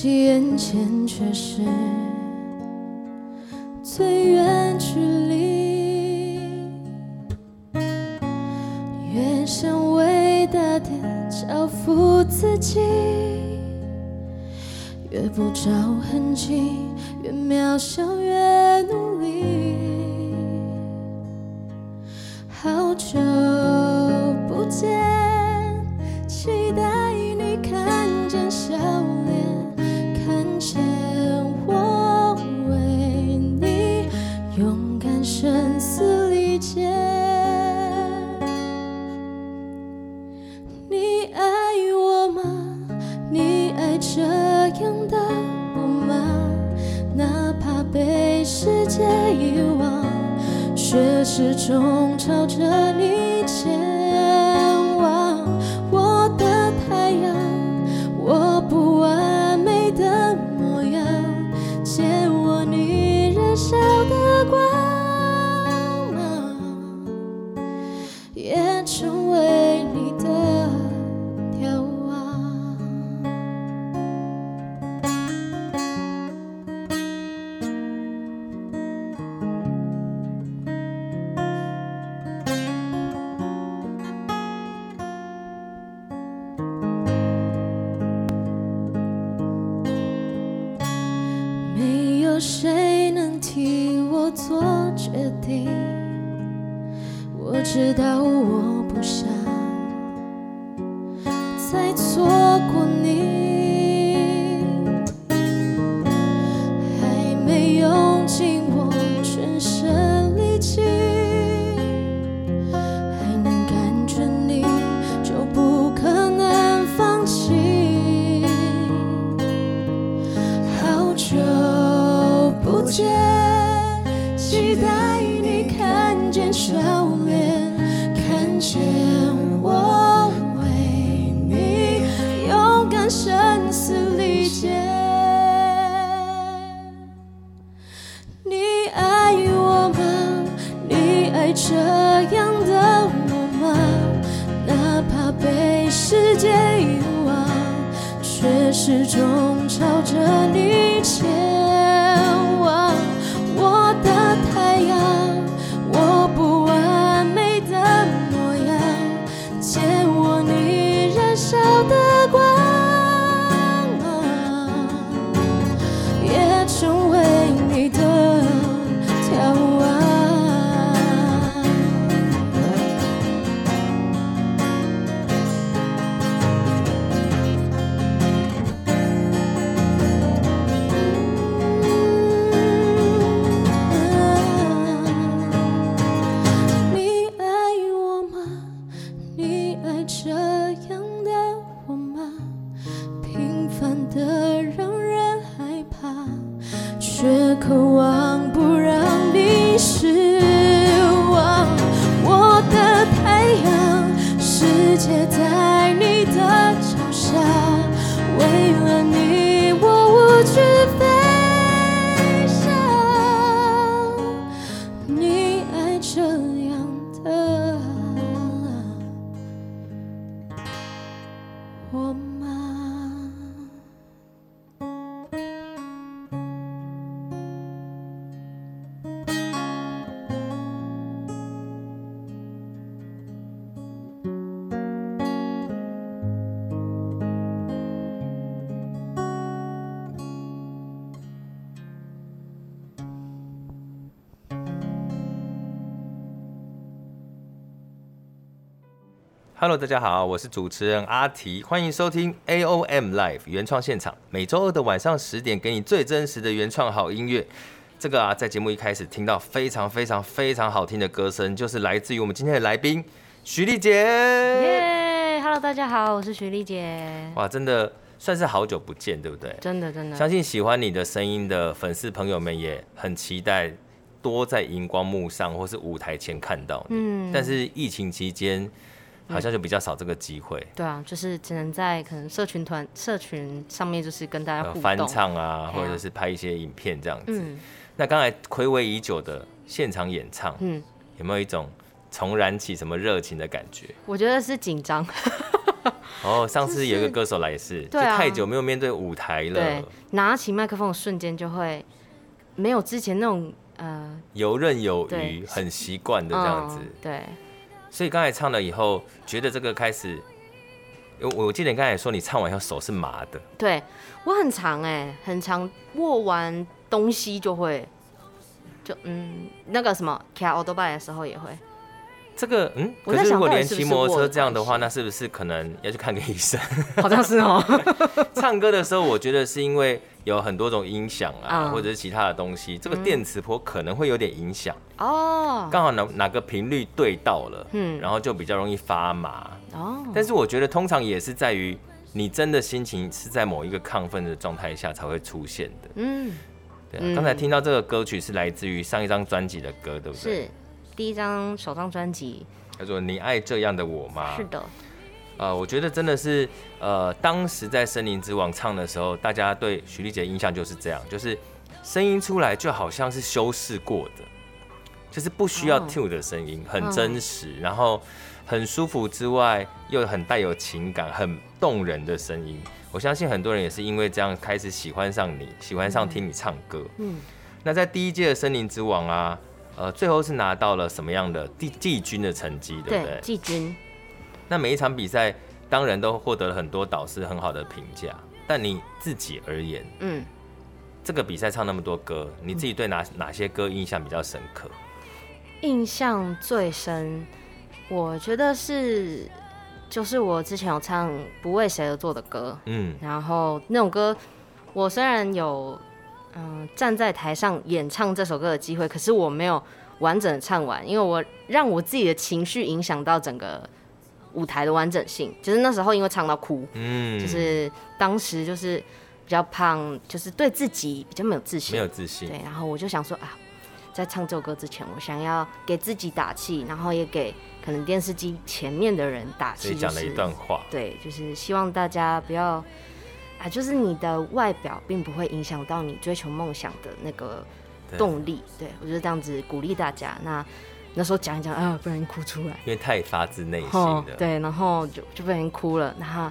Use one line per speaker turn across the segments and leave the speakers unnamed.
惜眼前却是最远距离。越想伟大的交付自己，越不着痕迹，越渺小，成为
Hello，大家好，我是主持人阿提，欢迎收听 AOM Live 原创现场。每周二的晚上十点，给你最真实的原创好音乐。这个啊，在节目一开始听到非常非常非常好听的歌声，就是来自于我们今天的来宾徐丽姐。
耶，Hello，大家好，我是徐丽姐。
哇，真的算是好久不见，对不对？
真的真的。
相信喜欢你的声音的粉丝朋友们也很期待多在荧光幕上或是舞台前看到你。嗯。但是疫情期间。好像就比较少这个机会、嗯。
对啊，就是只能在可能社群团、社群上面，就是跟大家互动、
翻唱啊，或者是拍一些影片这样子。嗯、那刚才暌违已久的现场演唱，嗯，有没有一种重燃起什么热情的感觉？
我觉得是紧张。
哦，上次有一个歌手来也是，就太久没有面对舞台了，
对，拿起麦克风的瞬间就会没有之前那种呃
游刃有余，很习惯的这样子。
嗯、对，
所以刚才唱了以后，觉得这个开始，我我记得你刚才说你唱完以后手是麻的。
对，我很长哎、欸，很长，握完东西就会，就嗯那个什么骑欧多拜的时候也会。
这个嗯，可是如果连骑摩托车这样的话，那是不是可能要去看个医生？
好像是哦。
唱歌的时候，我觉得是因为有很多种音响啊，嗯、或者是其他的东西，这个电磁波可能会有点影响哦。刚好哪哪个频率对到了，嗯，然后就比较容易发麻哦。但是我觉得通常也是在于你真的心情是在某一个亢奋的状态下才会出现的。嗯，对啊。刚才听到这个歌曲是来自于上一张专辑的歌，对不对？是。
第一张首张专辑
叫做《你爱这样的我吗》。
是的，
呃，我觉得真的是，呃，当时在《森林之王》唱的时候，大家对许丽姐的印象就是这样，就是声音出来就好像是修饰过的，就是不需要 tune 的声音，很真实，然后很舒服之外，又很带有情感、很动人的声音。我相信很多人也是因为这样开始喜欢上你，喜欢上听你唱歌。嗯，那在第一届的《森林之王》啊。呃，最后是拿到了什么样的季季军的成绩，对不对？
季军。
那每一场比赛，当然都获得了很多导师很好的评价。但你自己而言，嗯，这个比赛唱那么多歌，你自己对哪哪些歌印象比较深刻？
印象最深，我觉得是，就是我之前有唱《不为谁而作的歌》，嗯，然后那种歌，我虽然有。嗯，站在台上演唱这首歌的机会，可是我没有完整的唱完，因为我让我自己的情绪影响到整个舞台的完整性。就是那时候因为唱到哭，嗯，就是当时就是比较胖，就是对自己比较没有自信，
没有自信。
对，然后我就想说啊，在唱这首歌之前，我想要给自己打气，然后也给可能电视机前面的人打
气，讲了一段话，
对，就是希望大家不要。啊，就是你的外表并不会影响到你追求梦想的那个动力。对，对我就是这样子鼓励大家。那那时候讲一讲啊，不然哭出来，
因为太发自内心的。
对，然后就就被人哭了。然后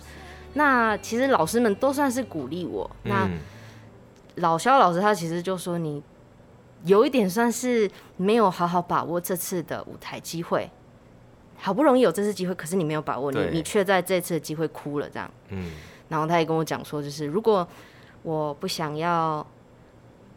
那其实老师们都算是鼓励我。那、嗯、老肖老师他其实就说，你有一点算是没有好好把握这次的舞台机会，好不容易有这次机会，可是你没有把握，你你却在这次的机会哭了，这样。嗯。然后他也跟我讲说，就是如果我不想要，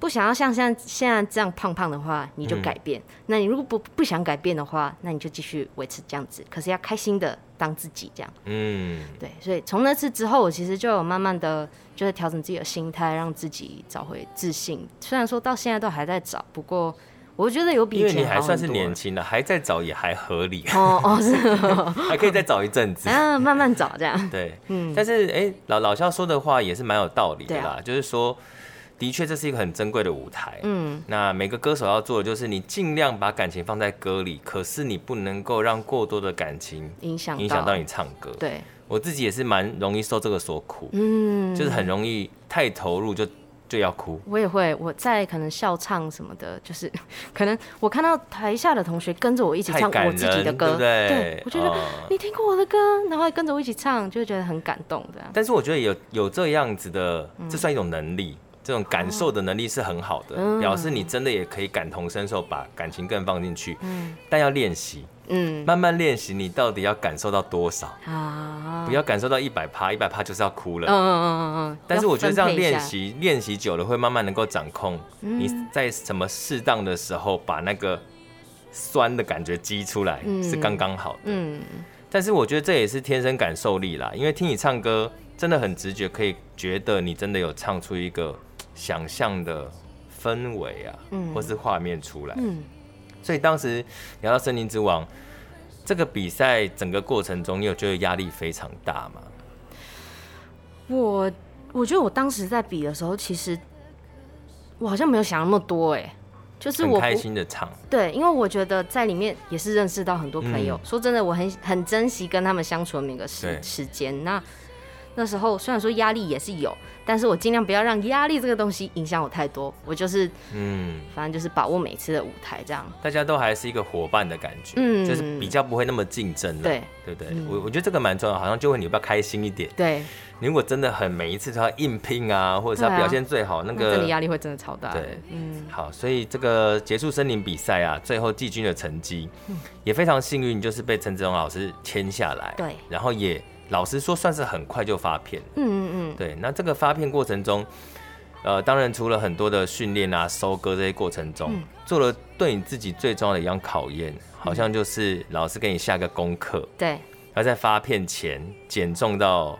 不想要像现在现在这样胖胖的话，你就改变。嗯、那你如果不不想改变的话，那你就继续维持这样子。可是要开心的当自己这样。嗯，对。所以从那次之后，我其实就有慢慢的就是调整自己的心态，让自己找回自信。虽然说到现在都还在找，不过。我觉得有比，
因为你还算是年轻的，还在找也还合理。哦哦，是，还可以再找一阵子。
啊，慢慢找这样。
对，嗯。但是，哎、欸，老老肖说的话也是蛮有道理的啦。啊、就是说，的确这是一个很珍贵的舞台。嗯。那每个歌手要做的就是，你尽量把感情放在歌里，可是你不能够让过多的感情影响影响到你唱歌。
对。
我自己也是蛮容易受这个所苦。嗯。就是很容易太投入就。就要哭，
我也会。我在可能笑唱什么的，就是 可能我看到台下的同学跟着我一起唱我自己的歌，对，对，我觉得、哦、你听过我的歌，然后跟着我一起唱，就会觉得很感动这样。
但是我觉得有有这样子的，这算一种能力，嗯、这种感受的能力是很好的，哦、表示你真的也可以感同身受，把感情更放进去。嗯，但要练习。嗯，慢慢练习，你到底要感受到多少啊？不要感受到一百趴，一百趴就是要哭了。嗯嗯嗯嗯。但是我觉得这样练习，练习久了会慢慢能够掌控。你在什么适当的时候把那个酸的感觉激出来，是刚刚好的。嗯。但是我觉得这也是天生感受力啦，因为听你唱歌真的很直觉，可以觉得你真的有唱出一个想象的氛围啊，或是画面出来。嗯。所以当时聊到《森林之王》这个比赛，整个过程中，你有觉得压力非常大吗？
我我觉得我当时在比的时候，其实我好像没有想那么多，哎，就是我
开心的唱。
对，因为我觉得在里面也是认识到很多朋友。嗯、说真的，我很很珍惜跟他们相处的每个时时间。那那时候虽然说压力也是有，但是我尽量不要让压力这个东西影响我太多。我就是，嗯，反正就是把握每次的舞台这样。
大家都还是一个伙伴的感觉，嗯，就是比较不会那么竞争了，对，对不对？我、嗯、我觉得这个蛮重要，好像就会你比较开心一点。
对，
你如果真的很每一次都要硬拼啊，或者是要表现最好，啊、那个
真的压力会真的超大。
对，嗯，好，所以这个结束森林比赛啊，最后季军的成绩也非常幸运，就是被陈子龙老师签下来。对，然后也。老实说，算是很快就发片。嗯嗯嗯，对。那这个发片过程中，呃，当然除了很多的训练啊、收割这些过程中，嗯、做了对你自己最重要的一样考验，好像就是老师给你下个功课。对。要在发片前减重到，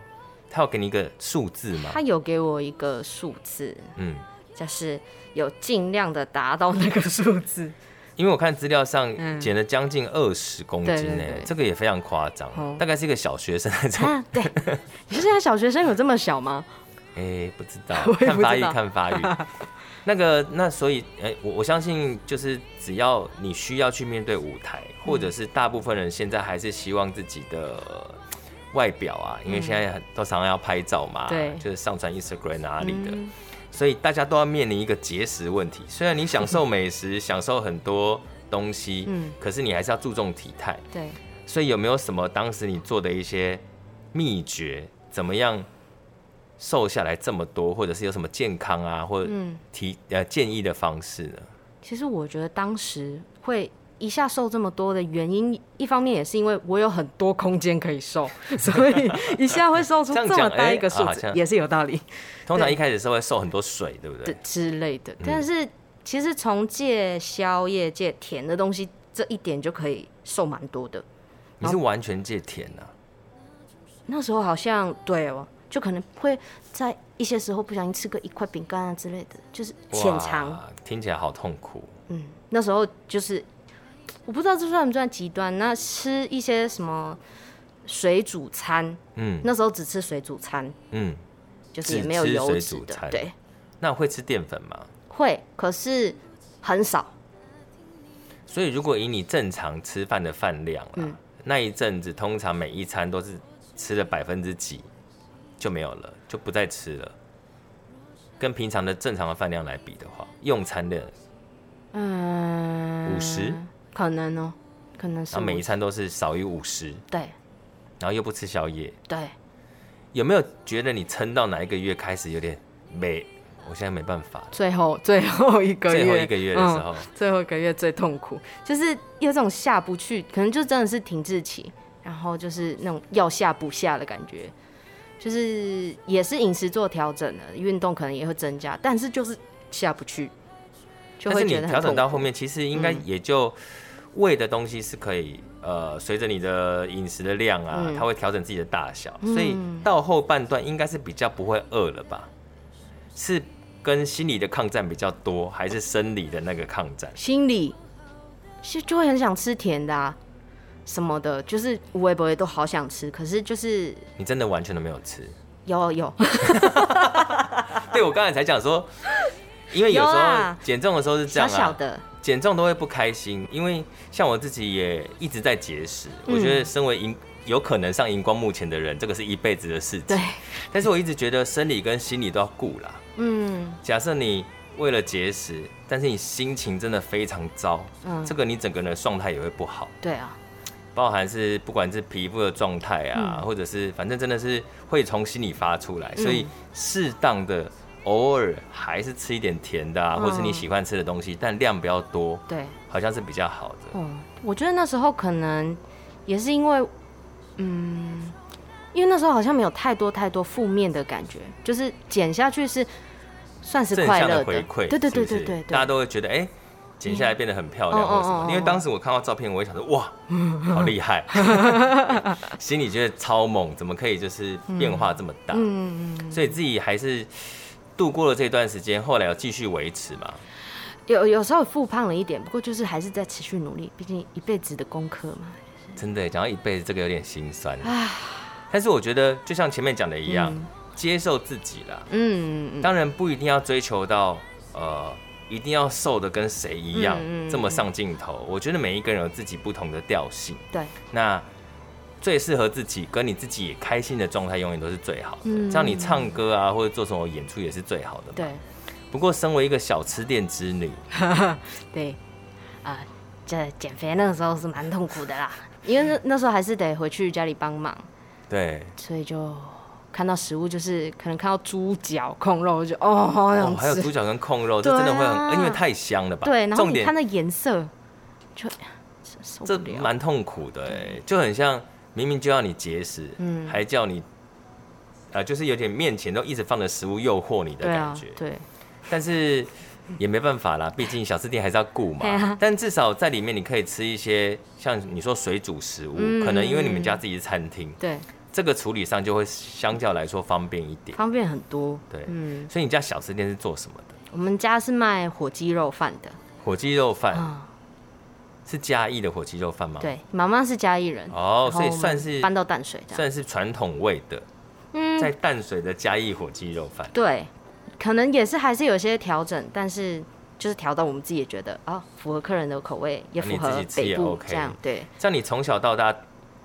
他有给你一个数字吗？
他有给我一个数字。嗯，就是有尽量的达到那个数字。
因为我看资料上减了将近二十公斤呢，这个也非常夸张，哦、大概是一个小学生那种。
啊、对，你说现在小学生有这么小吗？
哎、欸，不知道，看发育，看发育。那个，那所以，哎、欸，我我相信，就是只要你需要去面对舞台，或者是大部分人现在还是希望自己的外表啊，因为现在很都常常要拍照嘛，对，就是上传 Instagram 哪里的。嗯所以大家都要面临一个节食问题。虽然你享受美食，享受很多东西，嗯，可是你还是要注重体态。对。所以有没有什么当时你做的一些秘诀？怎么样瘦下来这么多，或者是有什么健康啊，或者提呃建议的方式呢？
其实我觉得当时会。一下瘦这么多的原因，一方面也是因为我有很多空间可以瘦，所以一下会瘦出这么大一个数字，也是有道理。
通常一开始是会瘦很多水，对不对？
之类的。但是其实从戒宵夜、戒甜的东西这一点就可以瘦蛮多的。
你是完全戒甜啊？
那时候好像对哦，就可能会在一些时候不小心吃个一块饼干啊之类的，就是浅尝。
听起来好痛苦。
嗯，那时候就是。我不知道这算不算极端？那吃一些什么水煮餐？嗯，那时候只吃水煮餐，嗯，就是也没有油脂的。对，
那会吃淀粉吗？
会，可是很少。
所以如果以你正常吃饭的饭量啊，嗯，那一阵子通常每一餐都是吃了百分之几就没有了，就不再吃了。跟平常的正常的饭量来比的话，用餐的，嗯，五十。
可能哦，可能是。
然后每一餐都是少于五十。
对。
然后又不吃宵夜。
对。
有没有觉得你撑到哪一个月开始有点没？我现在没办法。
最后 最后一个月。
最后一个月的时候。嗯，
最后一个月最痛苦，就是有这种下不去，可能就真的是停滞期，然后就是那种要下不下的感觉，就是也是饮食做调整了，运动可能也会增加，但是就是下不去。
但是你调整到后面，其实应该也就喂的东西是可以，呃，随着你的饮食的量啊，它会调整自己的大小，所以到后半段应该是比较不会饿了吧？是跟心理的抗战比较多，还是生理的那个抗战？
心理，其实就会很想吃甜的啊，什么的，就是无微不微都好想吃，可是就是
你真的完全都没有吃？
有有，
对，我刚才才讲说。因为有时候减重的时候是这样啊，小小的减重都会不开心。因为像我自己也一直在节食，我觉得身为荧有可能上荧光幕前的人，这个是一辈子的事情。对。但是我一直觉得生理跟心理都要顾啦。嗯。假设你为了节食，但是你心情真的非常糟，嗯，这个你整个人的状态也会不好。
对啊。
包含是不管是皮肤的状态啊，或者是反正真的是会从心里发出来，所以适当的。偶尔还是吃一点甜的啊，或是你喜欢吃的东西，但量不要多，对，好像是比较好的。
嗯，我觉得那时候可能也是因为，嗯，因为那时候好像没有太多太多负面的感觉，就是减下去是算是快乐的
回馈，
对对对对对，
大家都会觉得哎，剪下来变得很漂亮或什么。因为当时我看到照片，我也想说哇，好厉害，心里觉得超猛，怎么可以就是变化这么大？嗯嗯，所以自己还是。度过了这段时间，后来有继续维持吗？
有有时候复胖了一点，不过就是还是在持续努力，毕竟一辈子的功课嘛。
真的讲到一辈子，这个有点心酸。唉，但是我觉得就像前面讲的一样，嗯、接受自己啦。嗯，嗯当然不一定要追求到呃，一定要瘦的跟谁一样、嗯、这么上镜头。我觉得每一个人有自己不同的调性。对，那最适合自己，跟你自己也开心的状态，永远都是最好的。
嗯。
这样你唱歌啊，或者做什么演出也是最好的。
对，
不过身为一个小吃店之女，
对，啊、这减肥那个时候是蛮痛苦的啦，因为那那时候还是得回去家里帮忙，
对，
所以就看到食物就是可能看到猪脚、控肉，就哦，好想
哦，还有猪脚跟控肉，
这
真的会很，因为太香了吧？
对，然后
重点
你看那颜色，就 这。
蛮痛苦的哎，就很像明明就要你节食，
嗯
还叫你，呃，就是有点面前都一直放着食物诱惑你的感觉。，
对，
但是也没办法啦，毕竟小吃店还是要
顾
嘛。但至少在里面你可以吃一些像你说水煮食物，
嗯
可能因为你们家自己是餐厅，
对，
这个处理上就会相较来说方便一点。
方便很多。
对，
嗯，
所以你家小吃店是做什么的？
我们家是卖火鸡肉饭的
火鸡肉饭
啊、
是嘉义的火鸡肉饭吗？。
对，妈妈是嘉义人，
哦，所以算是
搬到淡水。
算是传统味的，
嗯，
在淡水的嘉义火鸡肉饭。
对，可能也是还是有些调整，但是就是调到我们自己也觉得啊，符合客人的口味，也符合
自己吃也
北部
OK
这样。对
像你从小到大，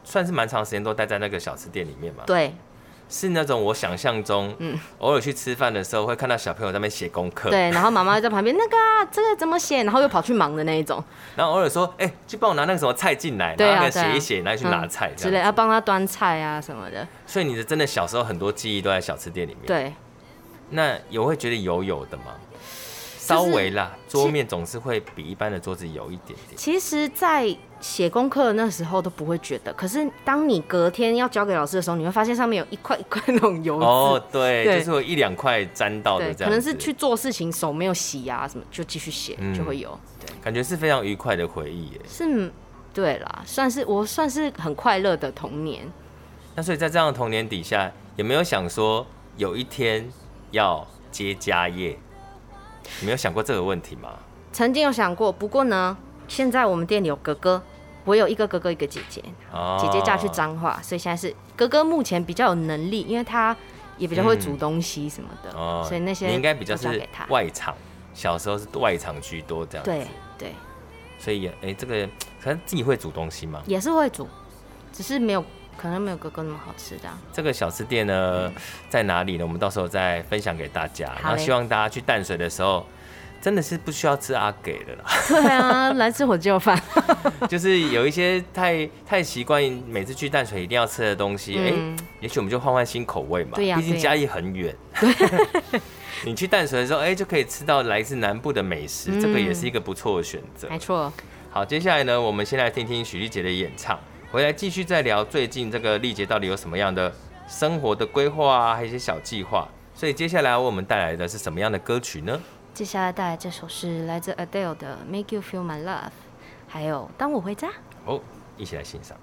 算是蛮长时间都待在那个小吃店里面嘛？
对，
是那种我想象中，
嗯
偶尔去吃饭的时候会看到小朋友在那边写功课，
对，然后妈妈在旁边那个啊，这个怎么写，然后又跑去忙的那一种，
然后偶尔说，哎、去帮我拿那个什么菜进来，
对啊
然后那个
对啊
写一写，拿去拿菜
之
类。
要帮他端菜啊什么的。
所以你的真的小时候很多记忆都在小吃店里面。，
对，
那有会觉得油油的吗？稍微啦，桌面总是会比一般的桌子油一点点。
其实，在写功课的那时候都不会觉得，可是当你隔天要交给老师的时候，你会发现上面有一块一块那种油。
哦，对，
对
就是有一两块沾到的对，这样，
可能是去做事情手没有洗啊什么，就继续写
嗯
就会有。对，
感觉是非常愉快的回忆耶。
是，对啦，算是我算是很快乐的童年。
那所以在这样的童年底下，有没有想说有一天要接家业？你没有想过这个问题吗？
曾经有想过，不过呢，现在我们店里有哥哥，我有一个哥哥一个姐姐，
哦
姐姐嫁去彰化，所以现在是哥哥目前比较有能力，因为他也比较会煮东西什么的，
哦
所以那些
你应该比较是。外场，小时候是外场居多这样子。
对对，
所以也哎、这个可能自己会煮东西吗？
也是会煮，只是没有可能没有哥哥那么好吃这样。
这个小吃店呢在哪里呢？我们到时候再分享给大家。然
后
希望大家去淡水的时候，真的是不需要吃阿给的啦。
对啊，来吃火鸡肉饭。
就是有一些太太习惯每次去淡水一定要吃的东西，哎、
嗯
也许我们就换换新口味嘛。
对呀
毕竟嘉义很远。你去淡水的时候，哎、就可以吃到来自南部的美食，
嗯
这个也是一个不错的选择。
没错，
好，接下来呢，我们先来听听许丽姐的演唱，回来继续再聊最近这个丽姐到底有什么样的生活的规划啊，还有一些小计划。所以接下来为我们带来的是什么样的歌曲呢？
接下来带来这首是来自 Adele 的《Make You Feel My Love》，还有《当我回家》。
哦，一起来欣
赏。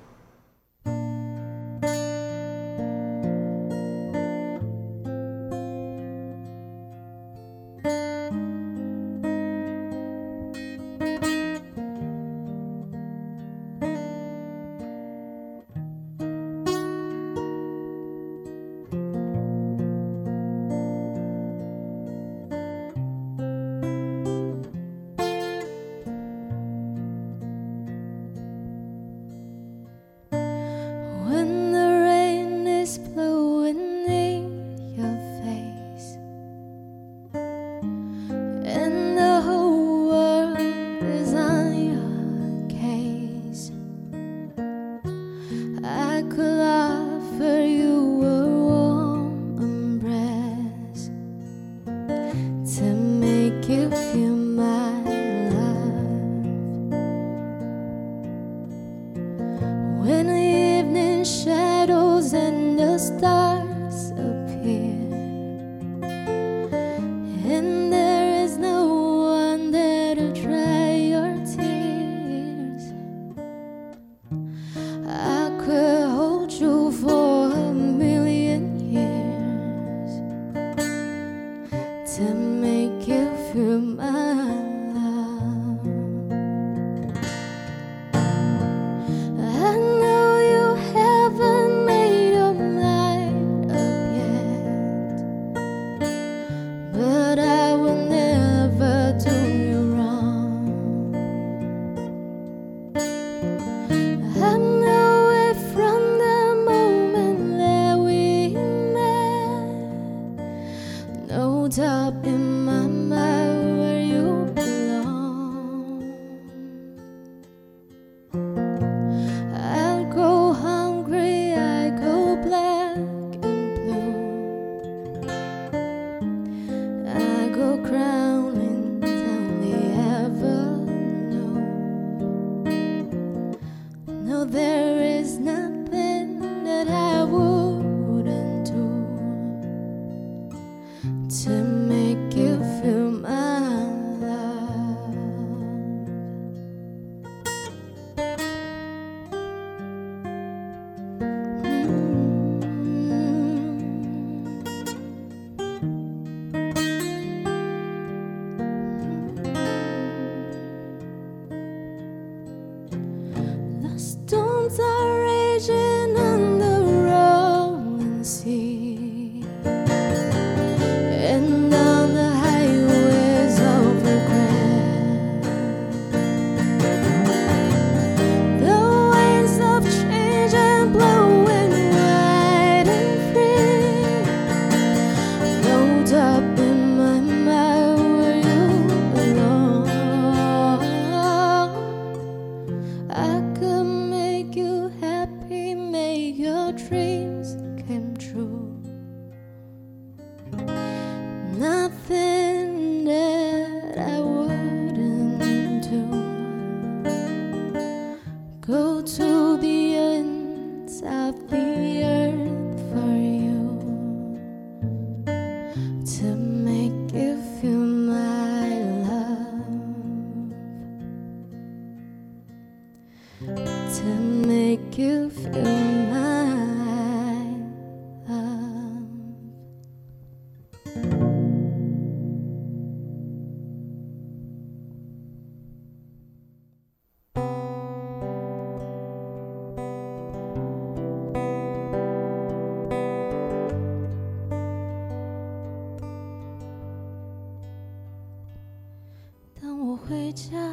家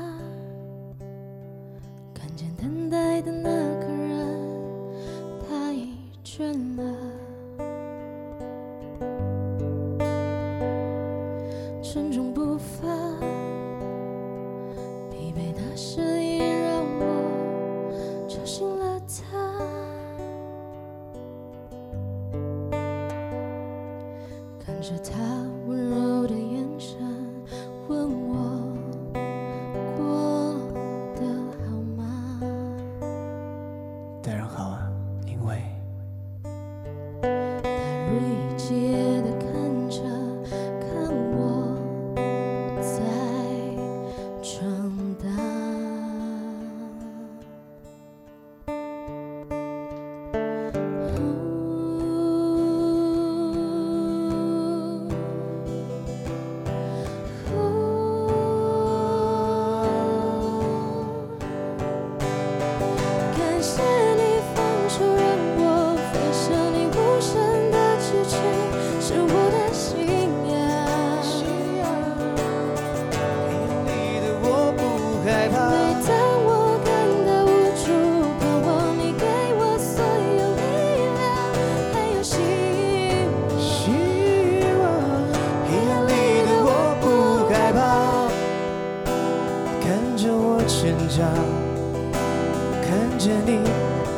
着你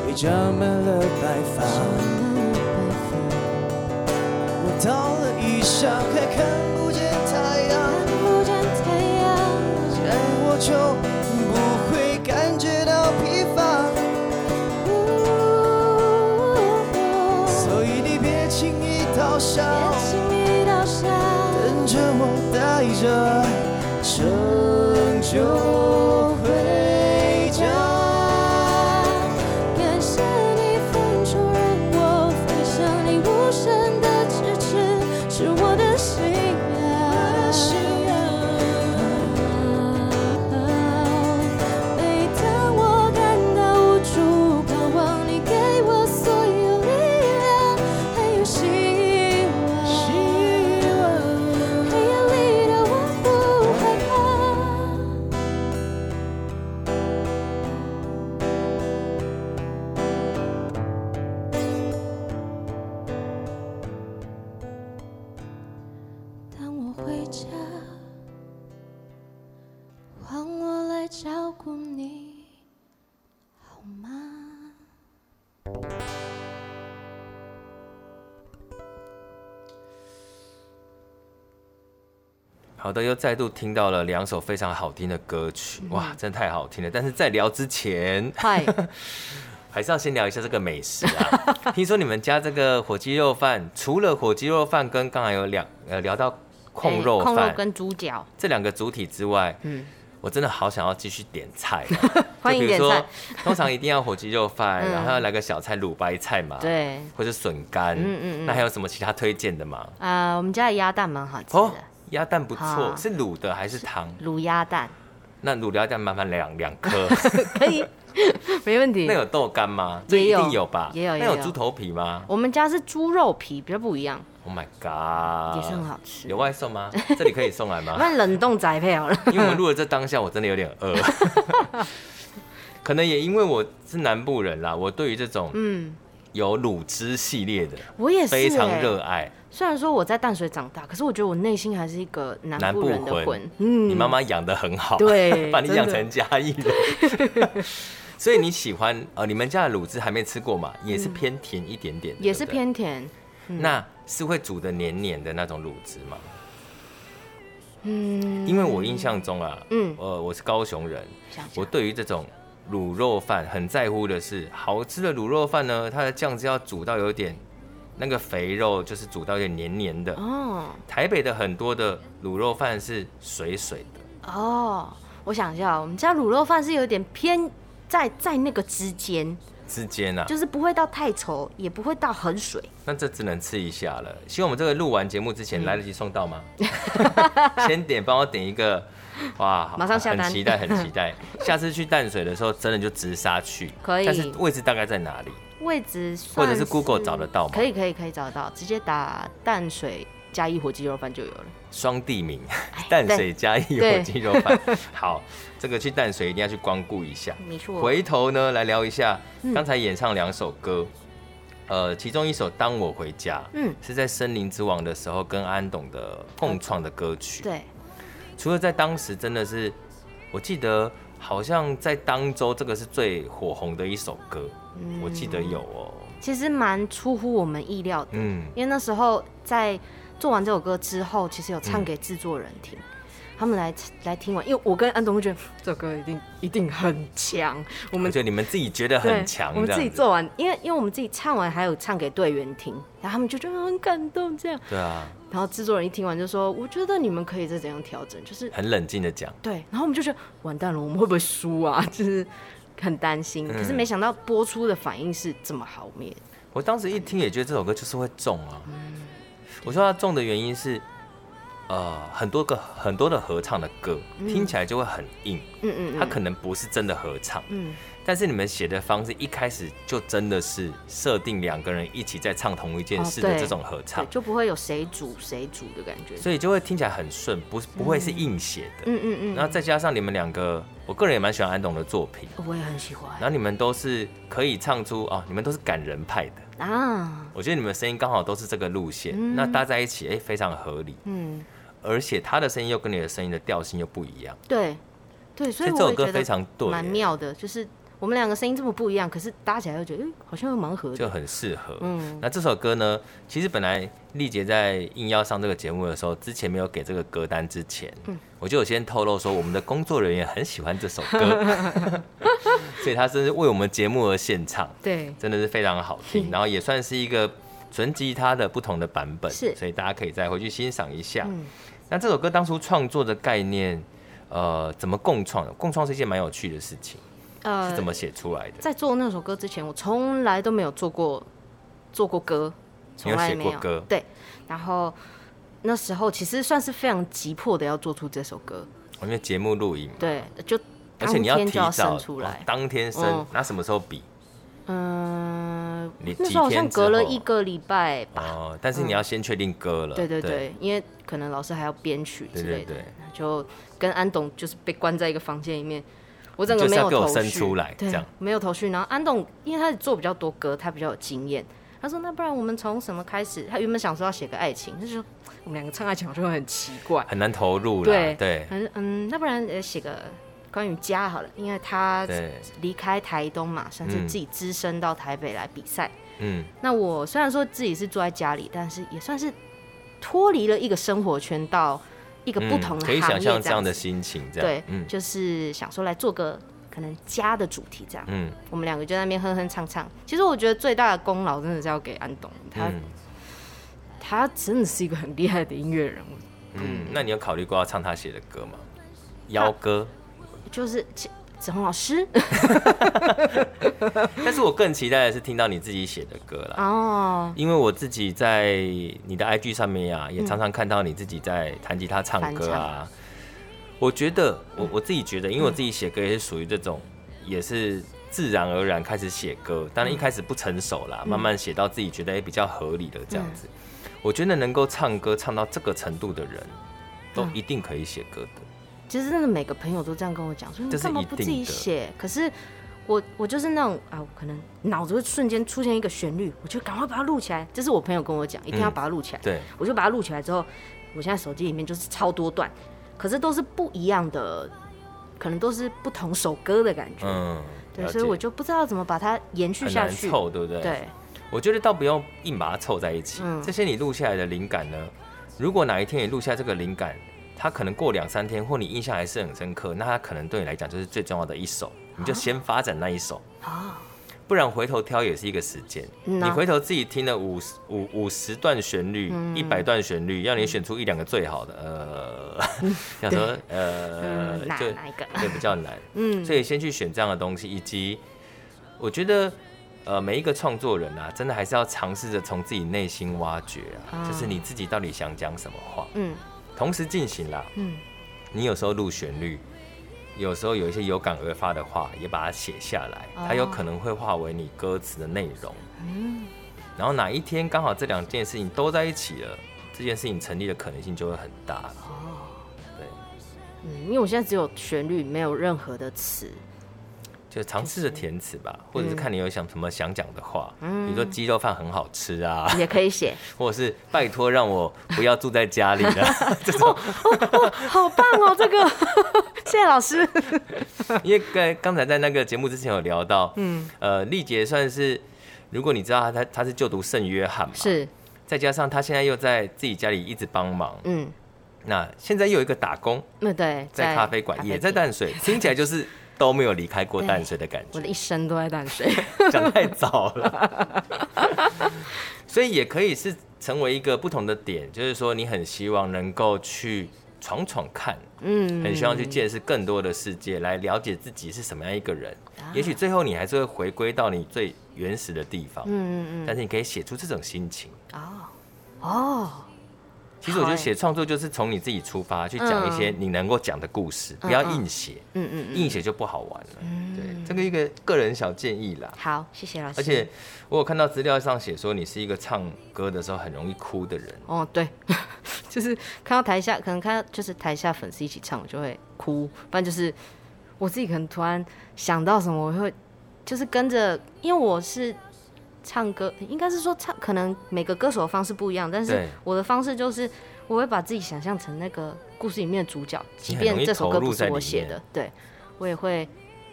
也长满了白发。我到了异乡，还看不见太阳，
看不见太阳，
这样我就不会感觉到疲乏。所以你别轻易倒下，等着我带着
好
的，又再度听到了两首非常好听的歌曲，哇，真的太好听了。但是在聊之前，
嗨，
还是要先聊一下这个美食啊。听说你们家这个火鸡肉饭，除了火鸡肉饭跟刚才有两呃聊到控肉饭、
控肉跟猪脚，
这两个主体之外，
嗯，
我真的好想要继续点菜、啊。
欢迎
如说
菜，
通常一定要火鸡肉饭，
嗯
然后要来个小菜卤白菜嘛，，
对，
或者笋干，
嗯嗯嗯
那还有什么其他推荐的吗？
啊、我们家的鸭蛋蛮好吃
哦
的，，
鸭蛋不
错，
是卤的还是汤？
卤鸭蛋
那卤鸭蛋麻烦两两颗。
可以，没问题
那。有豆干吗？这一
也有
定有吧？
也有
那有猪头皮吗
我们家是猪肉皮，比较不一样
，？Oh my god！
也是很好吃。
有外送吗？这里可以送来吗？
那冷冻宅配好了。
因为我们录了这当下，我真的有点饿。可能也因为我是南部人啦，我对于这种
嗯，
有卤汁系列的
我也是、
非常
欸
热爱。
虽然说我在淡水长大，可是我觉得我内心还是一个南部人的魂。嗯，
你妈妈养的很好，
对
把你
养
成嘉义人。所以你喜欢呃，你们家的卤汁还没吃过嘛？也是偏甜一点点的，
也是偏甜。
那是会煮的黏黏的那种卤汁吗？
嗯，
因为我印象中啊，
嗯
呃，我是高雄人，
想想
我对于这种卤肉饭很在乎的是，好吃的卤肉饭呢，它的酱汁要煮到有点那个肥肉，就是煮到有点黏黏的。
哦
台北的很多的卤肉饭是水水的，
哦，我想一下，我们家卤肉饭是有点偏在在那个之间，
之间啊，
就是不会到太稠，也不会到很水。
那这只能吃一下了。希望我们这个录完节目之前来得及送到吗？先点，帮我点一个，哇，好
马上下单
很期待，很期待。下次去淡水的时候，真的就直杀去。
可以
但是位置大概在哪里？
位置算
或者是 Google 找得到吗
可以可以可以找得到，直接打淡水加一火鸡肉饭就有了。
双地名，
哎
淡水加一火鸡肉饭。好，这个去淡水一定要去光顾一下。
没错。
回头呢，来聊一下
嗯
刚才演唱两首歌。呃，其中一首《当我回家》，
嗯，
是在《森林之王》的时候跟安董的共创的歌曲。
对，
除了在当时真的是，我记得好像在当周这个是最火红的一首歌，
嗯
我记得有哦。
其实蛮出乎我们意料的，
嗯，
因为那时候在做完这首歌之后，其实有唱给制作人听。嗯他们来来听完，因为我跟安东会觉得这首歌一定一定很强。我们
觉得你们自己觉得很强，
我们自己做完，因为因为我们自己唱完，还有唱给队员听，然后他们就觉得很感动，这样。
对啊。
然后制作人一听完就说：“我觉得你们可以再怎样调整，就是
很冷静的讲。”
对。然后我们就觉得完蛋了，我们会不会输啊？就是很担心。可是没想到播出的反应是这么好面。
我当时一听也觉得这首歌就是会中啊。我说它中的原因是。呃，很多个很多的合唱的歌，嗯、听起来就会很硬。嗯嗯，它可能不是真的合唱。嗯，但是你们写的方式一开始就真的是设定两个人一起在唱同一件事的这种合唱，
哦、就不会有谁主谁主的感觉，
所以就会听起来很顺，不是不会是硬写的。嗯嗯嗯。然后再加上你们两个，我个人也蛮喜欢安董的作品，
我也很喜欢。
然后你们都是可以唱出哦，你们都是感人派的啊。我觉得你们声音刚好都是这个路线，嗯、那搭在一起，哎、欸，非常合理。嗯。而且他的声音又跟你的声音的调性又不一样，
对，对，所以
这首歌非常对，
蛮妙的。就是我们两个声音这么不一样，可是搭起来又觉得，哎，好像又蛮合的，
就很适合。嗯，那这首歌呢，其实本来丽姐在应邀上这个节目的时候，之前没有给这个歌单之前，嗯，我就有先透露说，我们的工作人员很喜欢这首歌，所以他真是为我们节目而献唱，
对，
真的是非常好听，然后也算是一个纯吉他的不同的版本，
是，
所以大家可以再回去欣赏一下。嗯。那这首歌当初创作的概念，呃，怎么共创？的？共创是一件蛮有趣的事情，呃，是怎么写出来的？
在做那首歌之前，我从来都没有做过做过歌，从来没有，
有写过歌。
对，然后那时候其实算是非常急迫的要做出这首歌，
因为节目录影，
对，就
而且你要提早
生出来，
哦，当天生，嗯，那什么时候比？
嗯，那时候好像隔了一个礼拜吧。
哦，但是你要先确定歌了。
对对对，因为可能老师还要编曲之类的。就跟安董就是被关在一个房间里面，我整个没有头绪。
出来，这样
没有头绪。然后安董因为他做比较多歌，他比较有经验，他说那不然我们从什么开始？他原本想说要写个爱情，他就说我们两个唱爱情好像会很奇怪，
很难投入了。
对
对，
嗯嗯，那不然呃写个。关于家好了，因为他离开台东嘛，算是自己只身到台北来比赛。嗯，那我虽然说自己是住在家里，但是也算是脱离了一个生活圈，到一个不同的行业，可以
想象这样的心情。这样
对，嗯，就是想说来做个可能家的主题这样。嗯，我们两个就在那边哼哼唱唱。其实我觉得最大的功劳真的是要给安东，他、嗯、他真的是一个很厉害的音乐人物。
嗯，那你有考虑过要唱他写的歌吗？邀歌。
就是子红老师，
但是我更期待的是听到你自己写的歌了。哦，因为我自己在你的 IG 上面呀、啊，也常常看到你自己在弹吉他唱歌啊。我觉得，我我自己觉得，因为我自己写歌也是属于这种，也是自然而然开始写歌，当然一开始不成熟啦，慢慢写到自己觉得也比较合理的这样子。我觉得能够唱歌唱到这个程度的人，都一定可以写歌的。
其实真的每个朋友都这样跟我讲，说你干嘛不自己写？可是我我就是那种啊，可能脑子会瞬间出现一个旋律，我就赶快把它录起来。这是我朋友跟我讲，一定要把它录起来。
对，
我就把它录起来之后，我现在手机里面就是超多段，可是都是不一样的，可能都是不同首歌的感觉。嗯，对，所以我就不知道怎么把它延续下去，
凑对不对？
对，
我觉得倒不用硬把它凑在一起。这些你录下来的灵感呢，如果哪一天你录下这个灵感。他可能过两三天，或你印象还是很深刻，那他可能对你来讲就是最重要的一首，你就先发展那一首，不然回头挑也是一个时间。你回头自己听了五十五五十段旋律，一百段旋律，要你选出一两个最好的，呃，想说呃，就对比较难，嗯，所以先去选这样的东西，以及我觉得呃每一个创作人啊，真的还是要尝试着从自己内心挖掘啊，就是你自己到底想讲什么话，嗯。同时进行啦，嗯，你有时候录旋律，有时候有一些有感而发的话，也把它写下来，它有可能会化为你歌词的内容，嗯，然后哪一天刚好这两件事情都在一起了，这件事情成立的可能性就会很大了，哦，对，
嗯，因为我现在只有旋律，没有任何的词，
就尝试着填词吧，
嗯、
或者是看你有想什么想讲的话，嗯，比如说鸡肉饭很好吃啊，
也可以写，
或者是拜托让我不要住在家里的 这种
哦哦哦，好棒哦，这个。谢谢老师。
因为刚刚才在那个节目之前有聊到，嗯，呃，丽杰算是，如果你知道他他他是就读圣约翰嘛，
是，
再加上他现在又在自己家里一直帮忙，嗯，那现在又有一个打工，
那对，
在咖啡馆也在淡水，听起来就是。都没有离开过淡水的感觉，
我的一生都在淡水，
讲太早了，所以也可以是成为一个不同的点，就是说你很希望能够去闯闯看，嗯，很希望去见识更多的世界，来了解自己是什么样一个人。啊、也许最后你还是会回归到你最原始的地方，嗯嗯嗯，但是你可以写出这种心情，哦哦。其实我觉得写创作就是从你自己出发去讲一些你能够讲的故事，不要硬写，嗯嗯，硬写就不好玩了。对，这个一个个人小建议啦。
好，谢谢老师。
而且我有看到资料上写说你是一个唱歌的时候很容易哭的人。
哦，对，就是看到台下，可能看到就是台下粉丝一起唱，我就会哭。不然就是我自己可能突然想到什么，我会就是跟着，因为我是。唱歌应该是说唱，可能每个歌手的方式不一样，但是我的方式就是我会把自己想象成那个故事里面的主角，即便这首歌不是我写的，对我也会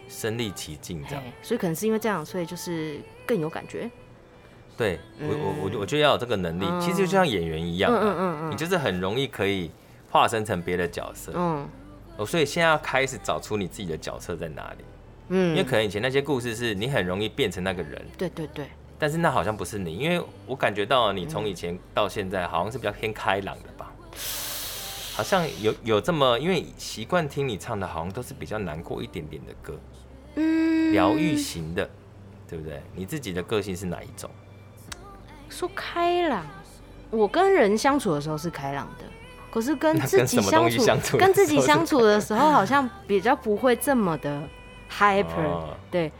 身历其境这样。
所以可能是因为这样，所以就是更有感觉。
对我我我我觉得要有这个能力，其实就像演员一样，嗯嗯嗯，你就是很容易可以化身成别的角色，嗯，哦，所以现在要开始找出你自己的角色在哪里，嗯，因为可能以前那些故事是你很容易变成那个人，
对对对。
但是那好像不是你，因为我感觉到你从以前到现在好像是比较偏开朗的吧，好像有有这么，因为习惯听你唱的，好像都是比较难过一点点的歌，嗯，疗愈型的，对不对？你自己的个性是哪一种？
说开朗，我跟人相处的时候是开朗的，可是跟自己相处，跟自己相处的时候好像比较不会这么的 hyper，、哦、对。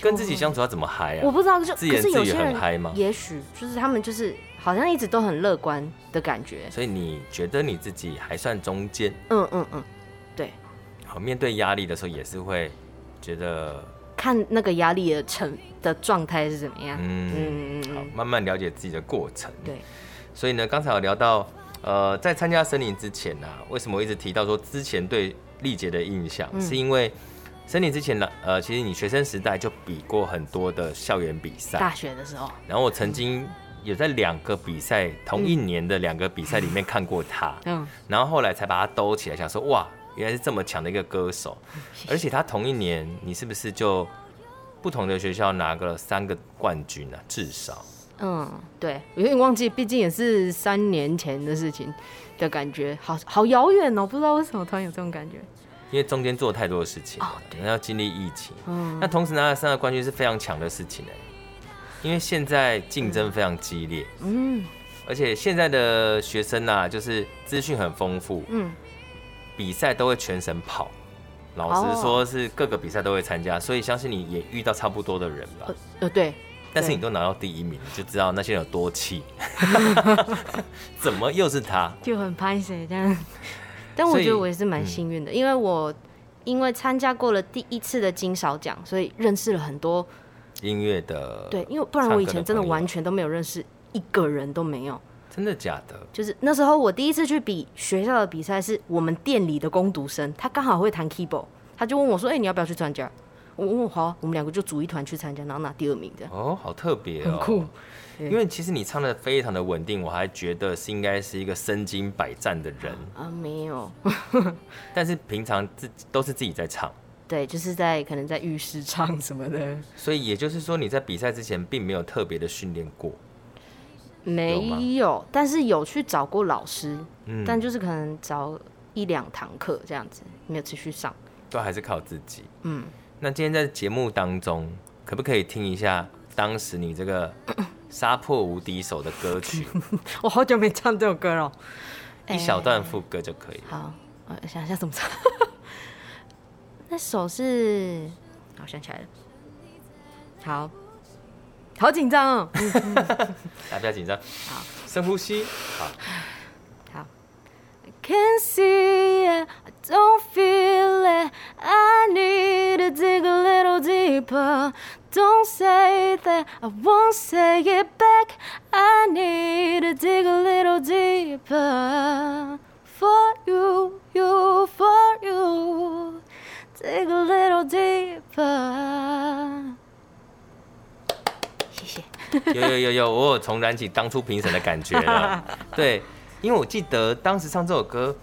跟自己相处要怎么嗨啊？
我不知道，就
自言自语很嗨吗？
也许就是他们就是好像一直都很乐观的感觉。
所以你觉得你自己还算中间？
嗯嗯嗯，对。
好，面对压力的时候也是会觉得
看那个压力的成的状态是怎么样。
嗯嗯，好，慢慢了解自己的过程。
对。
所以呢，刚才有聊到，呃，在参加森林之前呢、啊，为什么我一直提到说之前对丽姐的印象，嗯、是因为。森林之前呢，呃，其实你学生时代就比过很多的校园比赛。
大学的时候。
然后我曾经有在两个比赛，同一年的两个比赛里面看过他。嗯。然后后来才把他兜起来，想说哇，原来是这么强的一个歌手。而且他同一年，你是不是就不同的学校拿个了三个冠军呢？至少。
嗯，对，我有点忘记，毕竟也是三年前的事情的感觉，好好遥远哦，不知道为什么突然有这种感觉。
因为中间做太多的事情，哦，对，要经历疫情，嗯，那同时拿了三个冠军是非常强的事情哎，因为现在竞争非常激烈，嗯，而且现在的学生啊，就是资讯很丰富，嗯，比赛都会全省跑，老实说是各个比赛都会参加，所以相信你也遇到差不多的人吧，
呃，对，
但是你都拿到第一名，就知道那些人有多气 怎么又是他，
就很拍谁这样。但我觉得我也是蛮幸运的，因为我因为参加过了第一次的金勺奖，所以认识了很多
音乐的。
对，因为不然我以前真的完全都没有认识一个人都没有。
真的假的？
就是那时候我第一次去比学校的比赛，是我们店里的工读生，他刚好会弹 keyboard，他就问我说：“哎、欸，你要不要去参加？”我问我好，我们两个就组一团去参加，然后拿第二名这样。
哦，好特别哦，
很酷。
因为其实你唱的非常的稳定，我还觉得是应该是一个身经百战的人
啊，没有。
但是平常自己都是自己在唱，
对，就是在可能在浴室唱什么的。
所以也就是说你在比赛之前并没有特别的训练过，
没有，但是有去找过老师，嗯，但就是可能找一两堂课这样子，没有持续上，
都还是靠自己。嗯，那今天在节目当中，可不可以听一下当时你这个？杀破无敌手的歌曲，
我好久没唱这首歌了，
一小段副歌就可以。
好，我想一下怎么唱。那首是，好想起来了。好，好紧张哦。大
家不要紧张。好，深呼吸。好，
好。can't see it, I don't feel it. I need to dig a little deeper. Don't say that, I won't say it back. I need to dig a little deeper. For you, you, for you. Dig a little deeper. 谢谢。
有有有有，我有重燃起当初评审的感觉了。对，因为我记得当时唱这首歌，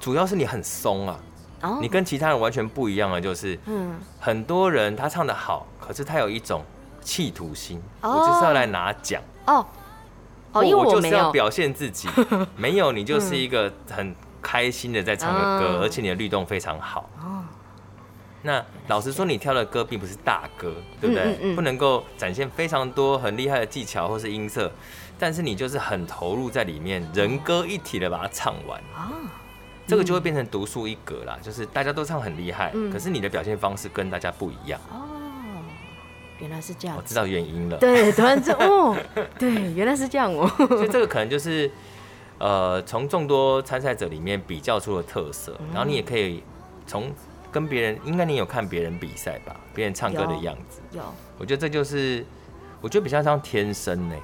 主要是你很松啊
哦，
你跟其他人完全不一样的，就是
嗯，
很多人他唱得好，可是他有一种企图心，
哦。
我就是要来拿奖，
哦。哦，因为
我
我。
就是要表现自己，没有你就是一个很开心的在唱的歌，
嗯
而且你的律动非常好。
哦。
那老实说，你挑的歌并不是大歌，对不对？
嗯嗯。嗯
不能够展现非常多很厉害的技巧或是音色，但是你就是很投入在里面，人歌一体的把它唱完。
啊，
这个就会变成独树一格啦，就是大家都唱很厉害，
嗯。
可是你的表现方式跟大家不一样。
哦，原来是这样。
我知道原因了。
对，突然就哦，对，原来是这样哦。
所以这个可能就是，呃，从众多参赛者里面比较出了特色，
嗯
然后你也可以从跟别人，应该你有看别人比赛吧？别人唱歌的样子，
有，
我觉得这就是，我觉得比较像天生呢。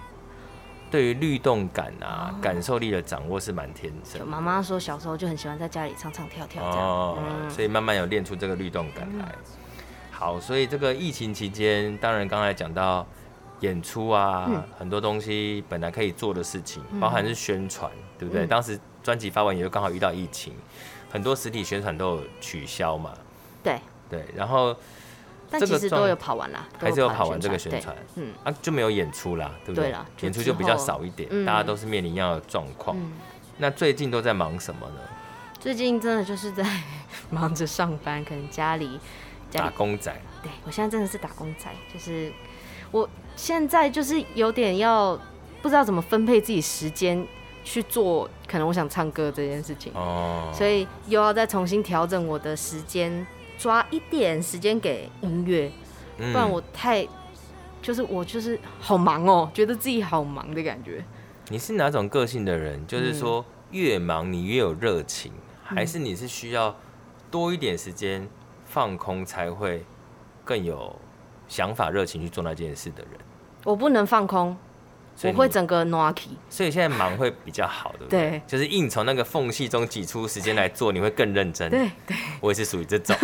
对于律动感啊、
哦
感受力的掌握是蛮天生。
妈妈说小时候就很喜欢在家里唱唱跳跳这样。
哦，
嗯
所以慢慢有练出这个律动感来。好，所以这个疫情期间，当然刚才讲到演出啊，
嗯
很多东西本来可以做的事情，包含是宣传，对不对？
嗯
当时专辑发完，也就刚好遇到疫情，很多实体宣传都有取消嘛。
对，
对，然后
但其实都有跑完啦，
还是有跑完这个宣
传嗯
啊就没有演出啦，对不
对？
演出就比
较
少一点，
嗯
大家都是面临一样的状况。
嗯。
那最近都在忙什么呢？
最近真的就是在 忙着上班，可能家里，
打工仔。
对我现在真的是打工仔，就是我现在就是有点要不知道怎么分配自己时间去做，可能我想唱歌这件事情，
哦，
所以又要再重新调整我的时间，抓一点时间给音乐，
嗯
不然我太就是我就是好忙哦，觉得自己好忙的感觉。
你是哪种个性的人？就是
嗯
说，越忙你越有热情，还是你是需要多一点时间放空才会更有想法、热情去做那件事的人？
我不能放空，我会整个 n o k
所以现在忙会比较好，对不对？
对
就是硬从那个缝隙中挤出时间来做，你会更认真。
对对，
我也是属于这种，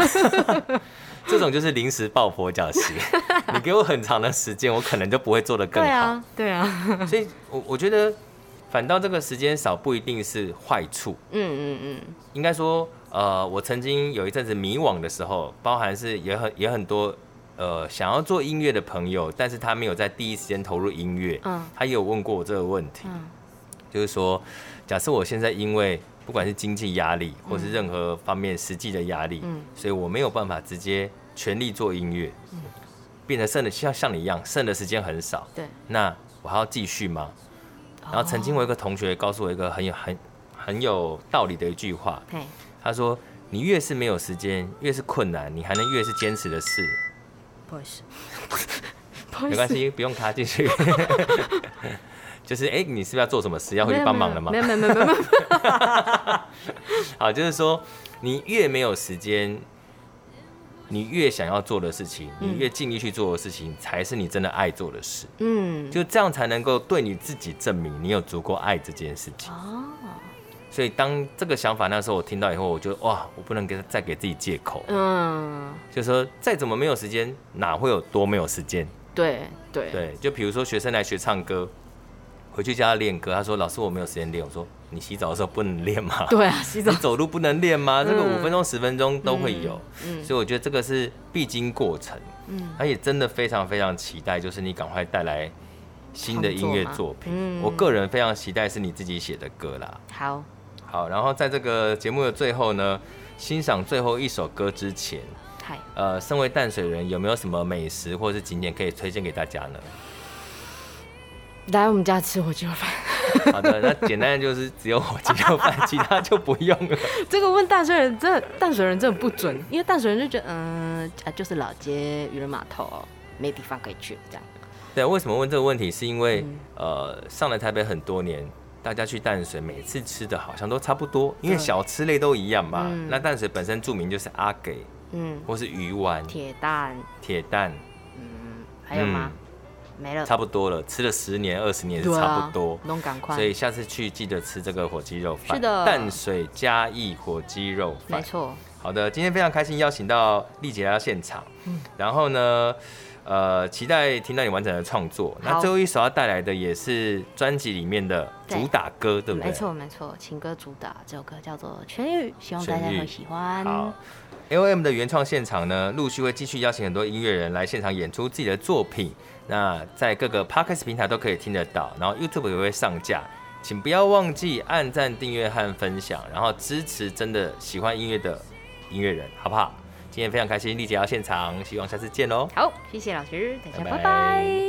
这种就是临时抱佛脚型。你给我很长的时间，我可能就不会做得更好。
对啊，对啊，
所以我我觉得，反倒这个时间少不一定是坏处。
嗯嗯嗯，
应该说，呃，我曾经有一阵子迷惘的时候，包含是也很也很多，呃，想要做音乐的朋友，但是他没有在第一时间投入音乐，
嗯。
他也有问过我这个问题，
嗯。
就是说，假设我现在因为不管是经济压力，或是任何方面实际的压力，
嗯。
所以我没有办法直接全力做音乐，变得剩的像像你一样，剩的时间很少，
对。
那我还要继续吗？然后曾经我有一个同学告诉我一个很有很很有道理的一句
话，
他说：“你越是没有时间，越是困难，你还能越是坚持的事。
不好意思，
没关系，不用卡进去。就是哎、欸你是不是要做什么事？要回去帮忙了吗
没？有没有没有没有没有，
好，就是说你越没有时间，你越想要做的事情，你越尽力去做的事情，才是你真的爱做的事。
嗯，
就这样才能够对你自己证明你有足够爱这件事情。
哦，
所以当这个想法那时候我听到以后，我就哇，我不能给再给自己借口。
嗯，
就说再怎么没有时间，哪会有多没有时间？
对对
对，就比如说学生来学唱歌，回去叫他练歌，他说老师我没有时间练，我说你洗澡的时候不能练吗？
对啊，洗澡
你，走路不能练吗？这个
嗯
五分钟十分钟都会有，
嗯
所以我觉得这个是必经过程，
嗯，
而且真的非常非常期待，就是你赶快带来新的音乐作品。
嗯
我个人非常期待是你自己写的歌啦。
好，
好，然后在这个节目的最后呢，欣赏最后一首歌之前，
嗨，
呃，身为淡水人，有没有什么美食或是景点可以推荐给大家呢？
来我们家吃火鸡肉饭。
好的，那简单的就是只有火鸡肉饭，其他就不用了。
这个问淡水人真的，淡水人真的不准，因为淡水人就觉得，嗯，啊，就是老街渔人码头，没地方可以去，这样。
对，为什么问这个问题？是因为、
嗯
呃，上来台北很多年，大家去淡水每次吃的好像都差不多，因为小吃类都一样嘛。
嗯、
那淡水本身著名就是阿给，嗯，或是鱼丸、
铁蛋、
铁蛋，
嗯，还有吗？嗯、没了，
差不多了，吃了十年二十年是差不多，
弄赶快。
所以下次去记得吃这个火鸡肉饭，
是的，
淡水嘉义火鸡肉饭，
没错。
好的，今天非常开心邀请到丽姐来到现场，嗯，然后呢，呃，期待听到你完整的创作。那最后一首要带来的也是专辑里面的主打歌，对，对不对？
没错没错，情歌主打这首歌叫做《痊愈》，希望大家会喜欢。
好，AOM 的原创现场呢，陆续会继续邀请很多音乐人来现场演出自己的作品。那在各个 Podcast 平台都可以听得到，然后 YouTube 也会上架，请不要忘记按赞、订阅和分享，然后支持真的喜欢音乐的音乐人，好不好？今天非常开心，丽姐到现场，希望下次见喽。
好，谢谢老师，大家拜拜。拜拜。